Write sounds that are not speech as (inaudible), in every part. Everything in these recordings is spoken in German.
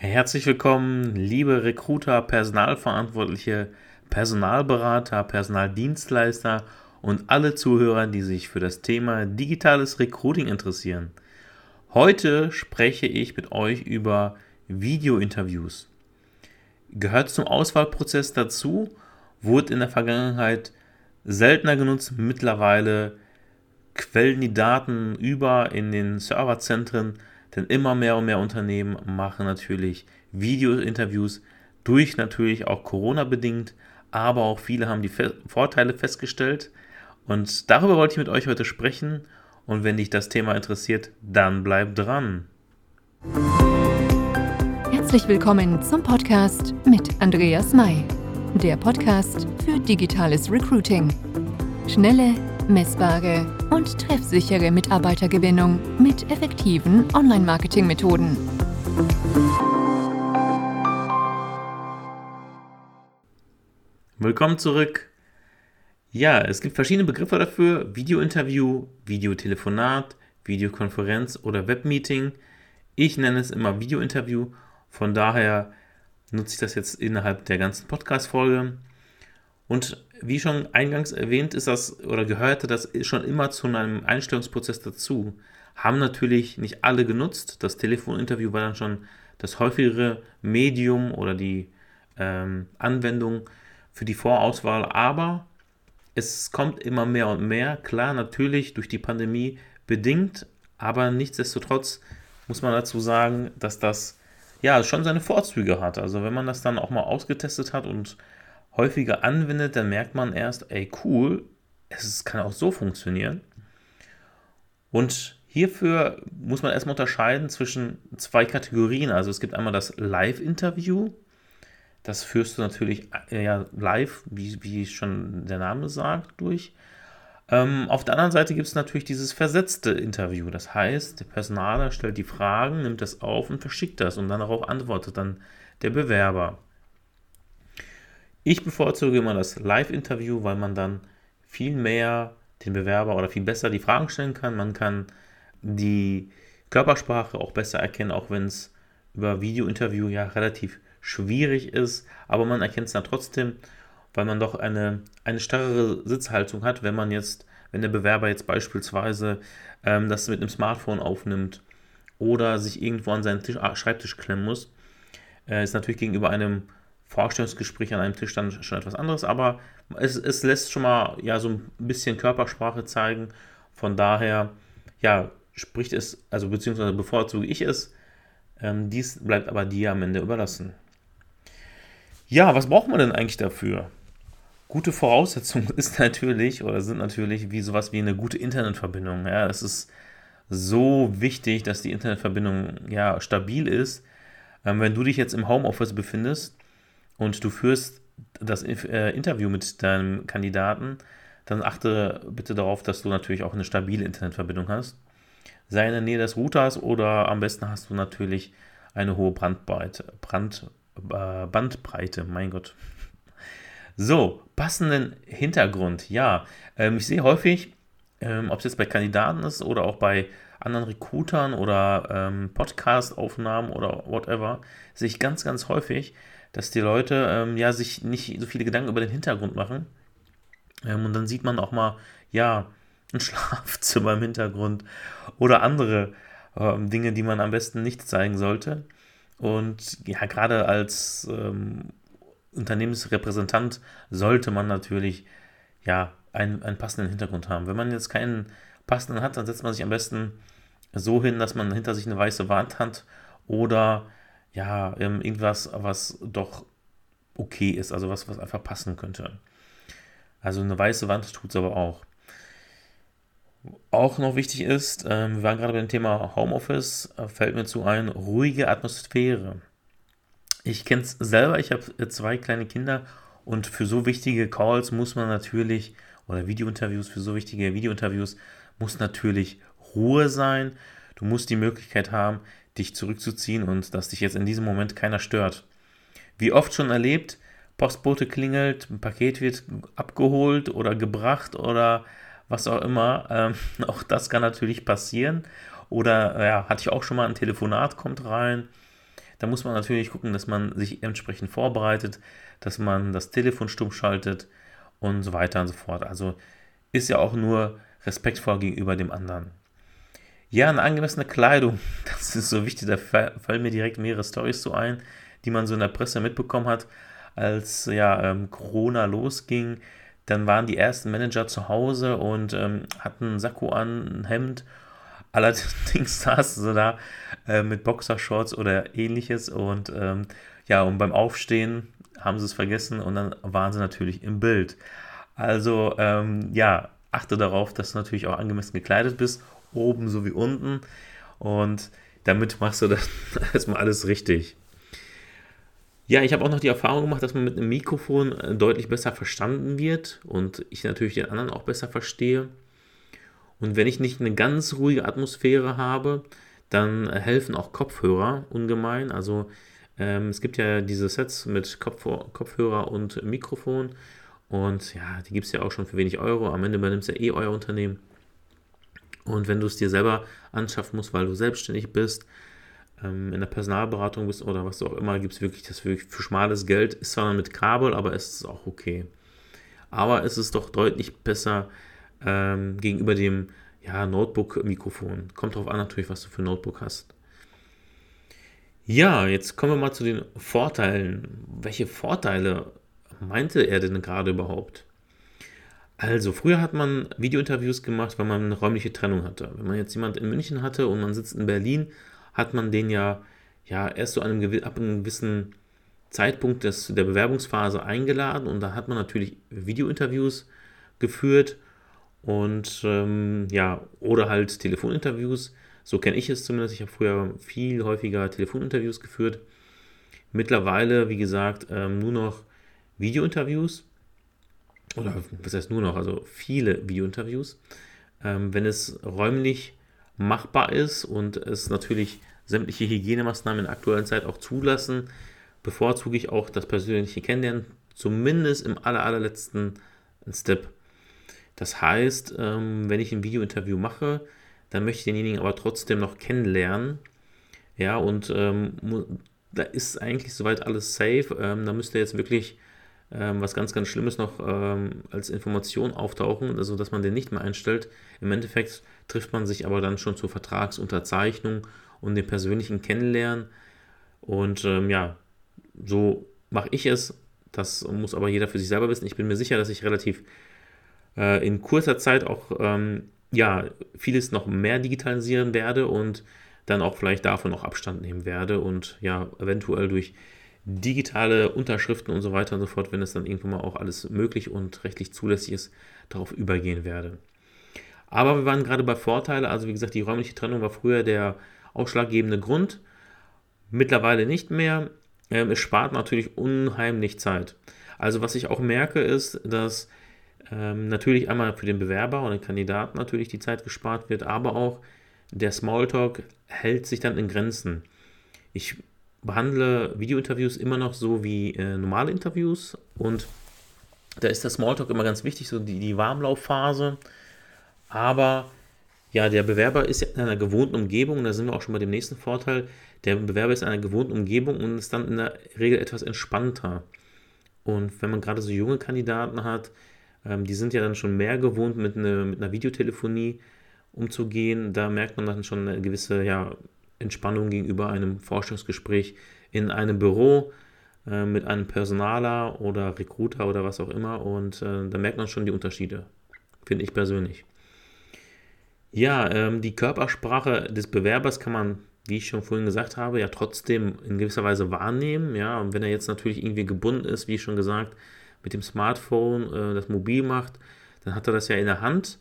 Herzlich willkommen, liebe Recruiter, Personalverantwortliche, Personalberater, Personaldienstleister und alle Zuhörer, die sich für das Thema digitales Recruiting interessieren. Heute spreche ich mit euch über Videointerviews. Gehört zum Auswahlprozess dazu, wurde in der Vergangenheit seltener genutzt, mittlerweile quellen die Daten über in den Serverzentren denn immer mehr und mehr Unternehmen machen natürlich Video-Interviews durch natürlich auch Corona bedingt, aber auch viele haben die Vorteile festgestellt. Und darüber wollte ich mit euch heute sprechen. Und wenn dich das Thema interessiert, dann bleib dran. Herzlich willkommen zum Podcast mit Andreas May, der Podcast für digitales Recruiting. Schnelle, messbare und treffsichere Mitarbeitergewinnung mit effektiven Online-Marketing-Methoden. Willkommen zurück. Ja, es gibt verschiedene Begriffe dafür: Videointerview, Videotelefonat, Videokonferenz oder Webmeeting. Ich nenne es immer Videointerview, von daher nutze ich das jetzt innerhalb der ganzen Podcast-Folge. Und wie schon eingangs erwähnt, ist das oder gehörte das schon immer zu einem Einstellungsprozess dazu. Haben natürlich nicht alle genutzt. Das Telefoninterview war dann schon das häufigere Medium oder die ähm, Anwendung für die Vorauswahl, aber es kommt immer mehr und mehr. Klar, natürlich durch die Pandemie bedingt, aber nichtsdestotrotz muss man dazu sagen, dass das ja schon seine Vorzüge hat. Also wenn man das dann auch mal ausgetestet hat und häufiger anwendet, dann merkt man erst, ey, cool, es kann auch so funktionieren. Und hierfür muss man erstmal unterscheiden zwischen zwei Kategorien. Also es gibt einmal das Live-Interview. Das führst du natürlich äh, ja, live, wie, wie schon der Name sagt, durch. Ähm, auf der anderen Seite gibt es natürlich dieses versetzte Interview. Das heißt, der Personaler stellt die Fragen, nimmt das auf und verschickt das und dann darauf antwortet dann der Bewerber. Ich bevorzuge immer das Live-Interview, weil man dann viel mehr den Bewerber oder viel besser die Fragen stellen kann. Man kann die Körpersprache auch besser erkennen, auch wenn es über Video-Interview ja relativ schwierig ist. Aber man erkennt es dann trotzdem, weil man doch eine, eine starre Sitzhaltung hat, wenn man jetzt, wenn der Bewerber jetzt beispielsweise ähm, das mit einem Smartphone aufnimmt oder sich irgendwo an seinen Tisch, Schreibtisch klemmen muss, äh, ist natürlich gegenüber einem Vorstellungsgespräch an einem Tisch dann schon etwas anderes, aber es, es lässt schon mal ja so ein bisschen Körpersprache zeigen. Von daher, ja, spricht es, also beziehungsweise bevorzuge ich es. Ähm, dies bleibt aber dir am Ende überlassen. Ja, was braucht man denn eigentlich dafür? Gute Voraussetzung (laughs) ist natürlich oder sind natürlich wie sowas wie eine gute Internetverbindung. Ja, es ist so wichtig, dass die Internetverbindung ja stabil ist. Ähm, wenn du dich jetzt im Homeoffice befindest, und du führst das äh, Interview mit deinem Kandidaten, dann achte bitte darauf, dass du natürlich auch eine stabile Internetverbindung hast. Sei in der Nähe des Routers oder am besten hast du natürlich eine hohe Brandbreite. Brand, äh, Bandbreite, mein Gott. So, passenden Hintergrund. Ja, ähm, ich sehe häufig, ähm, ob es jetzt bei Kandidaten ist oder auch bei anderen Recruitern oder ähm, Podcast-Aufnahmen oder whatever, sehe ich ganz, ganz häufig, dass die Leute ähm, ja sich nicht so viele Gedanken über den Hintergrund machen. Ähm, und dann sieht man auch mal, ja, ein (laughs) Schlafzimmer im Hintergrund oder andere ähm, Dinge, die man am besten nicht zeigen sollte. Und ja, gerade als ähm, Unternehmensrepräsentant sollte man natürlich ja einen, einen passenden Hintergrund haben. Wenn man jetzt keinen passenden hat, dann setzt man sich am besten so hin, dass man hinter sich eine weiße Wand hat oder ja, ähm, irgendwas, was doch okay ist, also was, was einfach passen könnte. Also eine weiße Wand tut es aber auch. Auch noch wichtig ist, ähm, wir waren gerade beim Thema Homeoffice, äh, fällt mir zu ein, ruhige Atmosphäre. Ich kenne es selber, ich habe äh, zwei kleine Kinder und für so wichtige Calls muss man natürlich, oder Videointerviews, für so wichtige Videointerviews muss natürlich Ruhe sein. Du musst die Möglichkeit haben, dich zurückzuziehen und dass dich jetzt in diesem Moment keiner stört. Wie oft schon erlebt, Postbote klingelt, ein Paket wird abgeholt oder gebracht oder was auch immer. Ähm, (laughs) auch das kann natürlich passieren. Oder ja, hatte ich auch schon mal ein Telefonat kommt rein. Da muss man natürlich gucken, dass man sich entsprechend vorbereitet, dass man das Telefon stumm schaltet und so weiter und so fort. Also ist ja auch nur respektvoll gegenüber dem anderen. Ja, eine angemessene Kleidung, (laughs) das ist so wichtig. Da fallen mir direkt mehrere Storys so ein, die man so in der Presse mitbekommen hat, als ja ähm, Corona losging. Dann waren die ersten Manager zu Hause und ähm, hatten ein Sakko an, ein Hemd. Allerdings (laughs) saßen sie da äh, mit Boxershorts oder ähnliches und ähm, ja, und beim Aufstehen haben sie es vergessen und dann waren sie natürlich im Bild. Also ähm, ja, achte darauf, dass du natürlich auch angemessen gekleidet bist, oben sowie unten. Und damit machst du dann (laughs) erstmal alles richtig. Ja, ich habe auch noch die Erfahrung gemacht, dass man mit einem Mikrofon äh, deutlich besser verstanden wird und ich natürlich den anderen auch besser verstehe. Und wenn ich nicht eine ganz ruhige Atmosphäre habe, dann helfen auch Kopfhörer ungemein. Also ähm, es gibt ja diese Sets mit Kopf Kopfhörer und Mikrofon. Und ja, die gibt es ja auch schon für wenig Euro. Am Ende übernimmt es ja eh euer Unternehmen. Und wenn du es dir selber anschaffen musst, weil du selbstständig bist, ähm, in der Personalberatung bist oder was auch immer, gibt es wirklich das für, für schmales Geld. Ist zwar mit Kabel, aber es ist auch okay. Aber es ist doch deutlich besser ähm, gegenüber dem ja, Notebook-Mikrofon. Kommt darauf an natürlich, was du für ein Notebook hast. Ja, jetzt kommen wir mal zu den Vorteilen. Welche Vorteile meinte er denn gerade überhaupt? Also, früher hat man Videointerviews gemacht, weil man eine räumliche Trennung hatte. Wenn man jetzt jemand in München hatte und man sitzt in Berlin, hat man den ja, ja erst so einem, ab einem gewissen Zeitpunkt des, der Bewerbungsphase eingeladen und da hat man natürlich Videointerviews geführt und ähm, ja, oder halt Telefoninterviews. So kenne ich es zumindest. Ich habe früher viel häufiger Telefoninterviews geführt. Mittlerweile, wie gesagt, ähm, nur noch Videointerviews oder was heißt nur noch, also viele Videointerviews, ähm, wenn es räumlich machbar ist und es natürlich sämtliche Hygienemaßnahmen in der aktuellen Zeit auch zulassen, bevorzuge ich auch das persönliche Kennenlernen, zumindest im aller, allerletzten Step. Das heißt, ähm, wenn ich ein Videointerview mache, dann möchte ich denjenigen aber trotzdem noch kennenlernen. Ja, und ähm, da ist eigentlich soweit alles safe. Ähm, da müsste jetzt wirklich ähm, was ganz, ganz Schlimmes noch ähm, als Information auftauchen, also dass man den nicht mehr einstellt. Im Endeffekt trifft man sich aber dann schon zur Vertragsunterzeichnung und dem persönlichen Kennenlernen. Und ähm, ja, so mache ich es. Das muss aber jeder für sich selber wissen. Ich bin mir sicher, dass ich relativ äh, in kurzer Zeit auch ähm, ja, vieles noch mehr digitalisieren werde und dann auch vielleicht davon noch Abstand nehmen werde und ja, eventuell durch digitale Unterschriften und so weiter und so fort, wenn es dann irgendwann mal auch alles möglich und rechtlich zulässig ist, darauf übergehen werde. Aber wir waren gerade bei Vorteile, also wie gesagt, die räumliche Trennung war früher der ausschlaggebende Grund, mittlerweile nicht mehr. Ähm, es spart natürlich unheimlich Zeit. Also was ich auch merke ist, dass ähm, natürlich einmal für den Bewerber und den Kandidaten natürlich die Zeit gespart wird, aber auch der Smalltalk hält sich dann in Grenzen. Ich behandle Videointerviews immer noch so wie äh, normale Interviews und da ist der Smalltalk immer ganz wichtig, so die, die Warmlaufphase. Aber ja, der Bewerber ist in einer gewohnten Umgebung, da sind wir auch schon bei dem nächsten Vorteil. Der Bewerber ist in einer gewohnten Umgebung und ist dann in der Regel etwas entspannter. Und wenn man gerade so junge Kandidaten hat, ähm, die sind ja dann schon mehr gewohnt, mit, eine, mit einer Videotelefonie umzugehen, da merkt man dann schon eine gewisse ja, Entspannung gegenüber einem Forschungsgespräch in einem Büro äh, mit einem Personaler oder Recruiter oder was auch immer. Und äh, da merkt man schon die Unterschiede, finde ich persönlich. Ja, ähm, die Körpersprache des Bewerbers kann man, wie ich schon vorhin gesagt habe, ja trotzdem in gewisser Weise wahrnehmen. Ja, und wenn er jetzt natürlich irgendwie gebunden ist, wie schon gesagt, mit dem Smartphone äh, das mobil macht, dann hat er das ja in der Hand.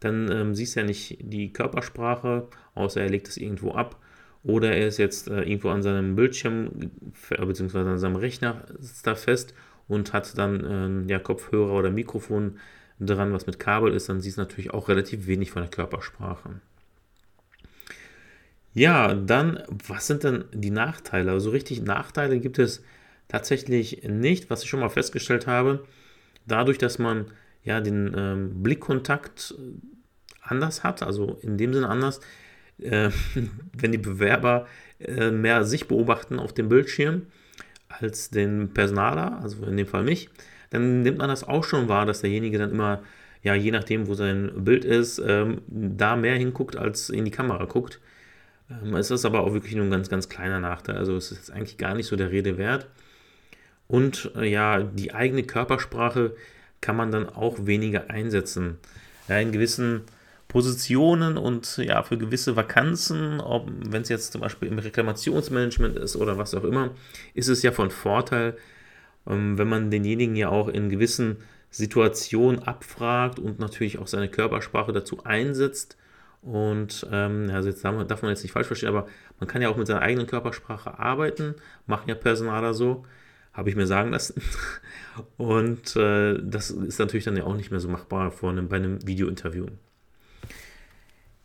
Dann ähm, siehst du ja nicht die Körpersprache, außer er legt es irgendwo ab. Oder er ist jetzt äh, irgendwo an seinem Bildschirm bzw. an seinem Rechner da fest und hat dann äh, ja, Kopfhörer oder Mikrofon dran, was mit Kabel ist, dann siehst du natürlich auch relativ wenig von der Körpersprache. Ja, dann, was sind denn die Nachteile? Also richtig Nachteile gibt es tatsächlich nicht, was ich schon mal festgestellt habe. Dadurch, dass man ja den ähm, Blickkontakt anders hat, also in dem Sinne anders, äh, (laughs) wenn die Bewerber äh, mehr sich beobachten auf dem Bildschirm als den Personaler, also in dem Fall mich, dann nimmt man das auch schon wahr, dass derjenige dann immer, ja, je nachdem, wo sein Bild ist, ähm, da mehr hinguckt, als in die Kamera guckt. Ähm, es ist aber auch wirklich nur ein ganz, ganz kleiner Nachteil. Also es ist eigentlich gar nicht so der Rede wert. Und äh, ja, die eigene Körpersprache kann man dann auch weniger einsetzen. Ja, in gewissen Positionen und ja, für gewisse Vakanzen, wenn es jetzt zum Beispiel im Reklamationsmanagement ist oder was auch immer, ist es ja von Vorteil, ähm, wenn man denjenigen ja auch in gewissen Situationen abfragt und natürlich auch seine Körpersprache dazu einsetzt. Und ähm, also jetzt darf man, jetzt nicht falsch verstehen, aber man kann ja auch mit seiner eigenen Körpersprache arbeiten, machen ja Personaler so, habe ich mir sagen lassen. (laughs) Und äh, das ist natürlich dann ja auch nicht mehr so machbar vor einem, bei einem Videointerview.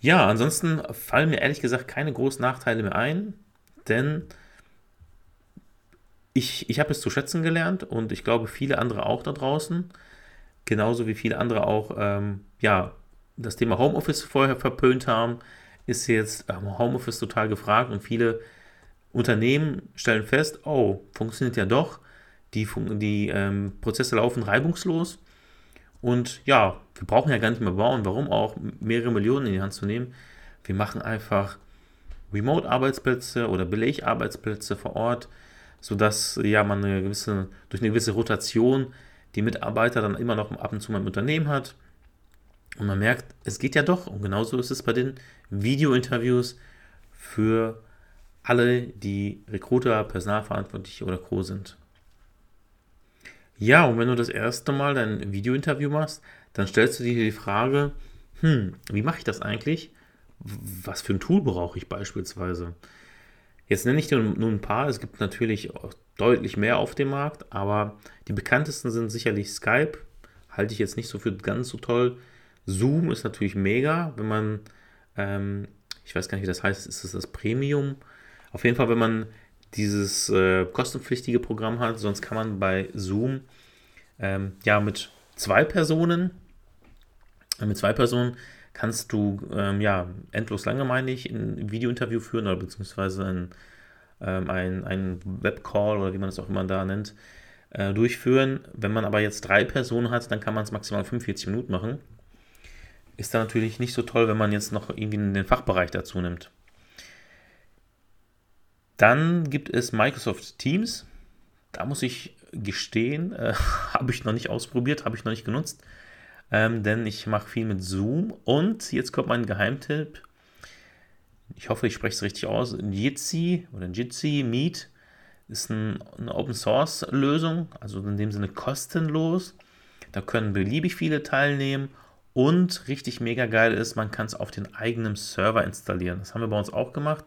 Ja, ansonsten fallen mir ehrlich gesagt keine großen Nachteile mehr ein, denn ich, ich habe es zu schätzen gelernt und ich glaube viele andere auch da draußen, genauso wie viele andere auch, ähm, ja, das Thema Homeoffice vorher verpönt haben, ist jetzt ähm, Homeoffice total gefragt und viele Unternehmen stellen fest, oh, funktioniert ja doch, die, die ähm, Prozesse laufen reibungslos und ja, wir brauchen ja gar nicht mehr bauen, warum auch mehrere Millionen in die Hand zu nehmen. Wir machen einfach Remote-Arbeitsplätze oder Belegarbeitsplätze vor Ort sodass ja man eine gewisse, durch eine gewisse Rotation die Mitarbeiter dann immer noch ab und zu mal im Unternehmen hat. Und man merkt, es geht ja doch. Und genauso ist es bei den Video-Interviews für alle, die Recruiter, Personalverantwortliche oder Co. sind. Ja, und wenn du das erste Mal dein Video-Interview machst, dann stellst du dir die Frage, hm, wie mache ich das eigentlich? Was für ein Tool brauche ich beispielsweise? Jetzt nenne ich dir nur ein paar. Es gibt natürlich deutlich mehr auf dem Markt, aber die bekanntesten sind sicherlich Skype. Halte ich jetzt nicht so für ganz so toll. Zoom ist natürlich mega, wenn man, ähm, ich weiß gar nicht, wie das heißt, ist es das Premium? Auf jeden Fall, wenn man dieses äh, kostenpflichtige Programm hat, sonst kann man bei Zoom ähm, ja mit zwei Personen, mit zwei Personen kannst du ähm, ja endlos lange, meine ich, ein Videointerview führen oder beziehungsweise ein, ähm, ein, ein Webcall oder wie man es auch immer da nennt, äh, durchführen. Wenn man aber jetzt drei Personen hat, dann kann man es maximal 45 Minuten machen. Ist dann natürlich nicht so toll, wenn man jetzt noch irgendwie den Fachbereich dazu nimmt. Dann gibt es Microsoft Teams. Da muss ich gestehen, äh, (laughs) habe ich noch nicht ausprobiert, habe ich noch nicht genutzt ähm, denn ich mache viel mit Zoom. Und jetzt kommt mein Geheimtipp. Ich hoffe, ich spreche es richtig aus. Jitsi oder Jitsi Meet ist ein, eine Open Source Lösung, also in dem Sinne kostenlos. Da können beliebig viele teilnehmen und richtig mega geil ist, man kann es auf den eigenen Server installieren. Das haben wir bei uns auch gemacht.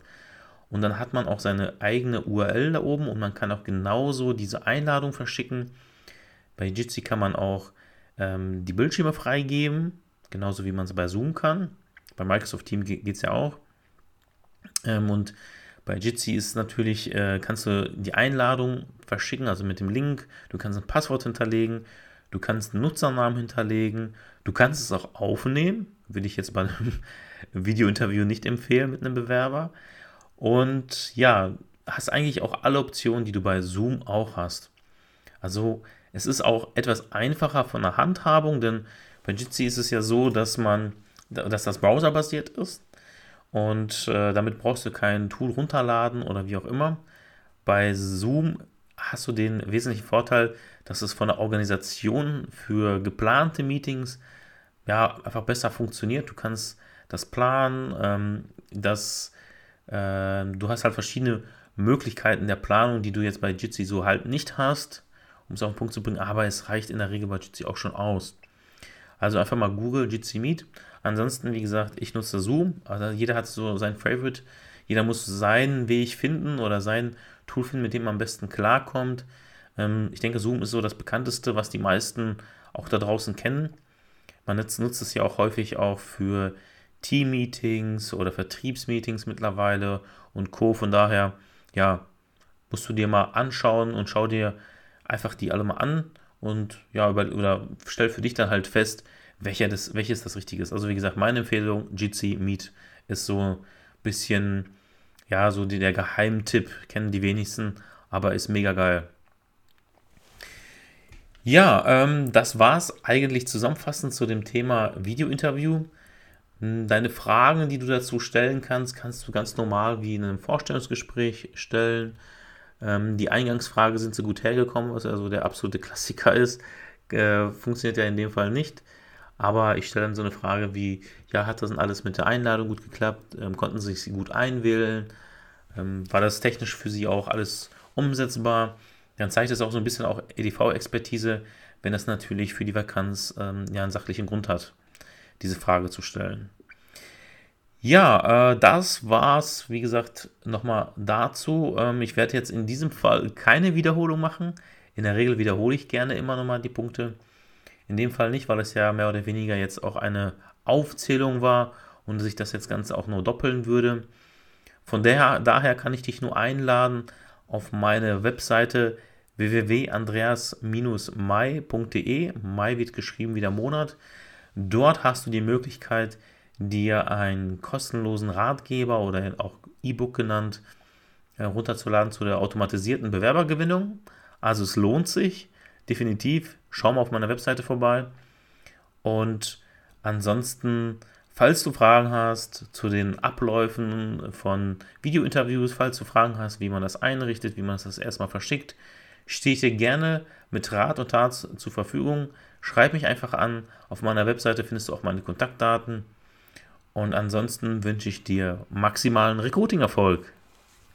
Und dann hat man auch seine eigene URL da oben und man kann auch genauso diese Einladung verschicken. Bei Jitsi kann man auch ähm, die Bildschirme freigeben, genauso wie man es bei Zoom kann. Bei Microsoft Teams geht es ja auch. Ähm, und bei Jitsi ist natürlich, äh, kannst du die Einladung verschicken, also mit dem Link. Du kannst ein Passwort hinterlegen, du kannst einen Nutzernamen hinterlegen, du kannst es auch aufnehmen. Würde ich jetzt bei einem (laughs) Videointerview nicht empfehlen mit einem Bewerber. Und ja, hast eigentlich auch alle Optionen, die du bei Zoom auch hast. Also es ist auch etwas einfacher von der Handhabung, denn bei Jitsi ist es ja so, dass man, dass das browserbasiert ist und äh, damit brauchst du kein Tool runterladen oder wie auch immer. Bei Zoom hast du den wesentlichen Vorteil, dass es von der Organisation für geplante Meetings ja einfach besser funktioniert. Du kannst das planen, ähm, das, äh, du hast halt verschiedene Möglichkeiten der Planung, die du jetzt bei Jitsi so halt nicht hast um es auf den Punkt zu bringen, aber es reicht in der Regel bei Jitsi auch schon aus. Also einfach mal Google Jitsi Meet. Ansonsten, wie gesagt, ich nutze Zoom. Also jeder hat so sein Favorite. Jeder muss seinen Weg finden oder sein Tool finden, mit dem man am besten klarkommt. Ähm, ich denke, Zoom ist so das bekannteste, was die meisten auch da draußen kennen. Man nutzt, nutzt es ja auch häufig auch für Team-Meetings oder Vertriebsmeetings mittlerweile und Co. Von daher, ja, musst du dir mal anschauen und schau dir einfach die alle mal an und ja, über, oder stell für dich dann halt fest, welcher das, welches das Richtige ist. Also wie gesagt, meine Empfehlung, Jitsi Meet ist so ein bisschen, ja, so der Geheimtipp, kennen die wenigsten, aber ist mega geil. Ja, ähm, das war's eigentlich zusammenfassend zu dem Thema Videointerview. Hm, deine Fragen, die du dazu stellen kannst, kannst du ganz normal wie in einem Vorstellungsgespräch stellen. Ähm, die Eingangsfrage sind so gut hergekommen, was also der absolute Klassiker ist. Äh, funktioniert ja in dem Fall nicht. Aber ich stelle dann so eine Frage wie, ja, hat das denn alles mit der Einladung gut geklappt? Ähm, konnten Sie sich gut einwählen? Ähm, war das technisch für Sie auch alles umsetzbar? Dann zeigt es auch so ein bisschen auch EDV-Expertise, wenn das natürlich für die Vakanz ähm, ja einen sachlichen Grund hat, diese Frage zu stellen. Ja, äh, das war's, wie gesagt, nochmal dazu. Ähm, ich werde jetzt in diesem Fall keine Wiederholung machen. In der Regel wiederhole ich gerne immer nochmal die Punkte. In dem Fall nicht, weil es ja mehr oder weniger jetzt auch eine Aufzählung war und sich das jetzt Ganze auch nur doppeln würde. Von daher, daher kann ich dich nur einladen, auf meine Webseite www.andreas-mai.de. Mai wird geschrieben wie der Monat. Dort hast du die Möglichkeit, dir einen kostenlosen Ratgeber oder auch E-Book genannt herunterzuladen zu der automatisierten Bewerbergewinnung. Also es lohnt sich definitiv. Schau mal auf meiner Webseite vorbei. Und ansonsten, falls du Fragen hast zu den Abläufen von Videointerviews, falls du Fragen hast, wie man das einrichtet, wie man das erstmal verschickt, stehe ich dir gerne mit Rat und Tat zur Verfügung. Schreib mich einfach an. Auf meiner Webseite findest du auch meine Kontaktdaten. Und ansonsten wünsche ich dir maximalen Recruiting-Erfolg.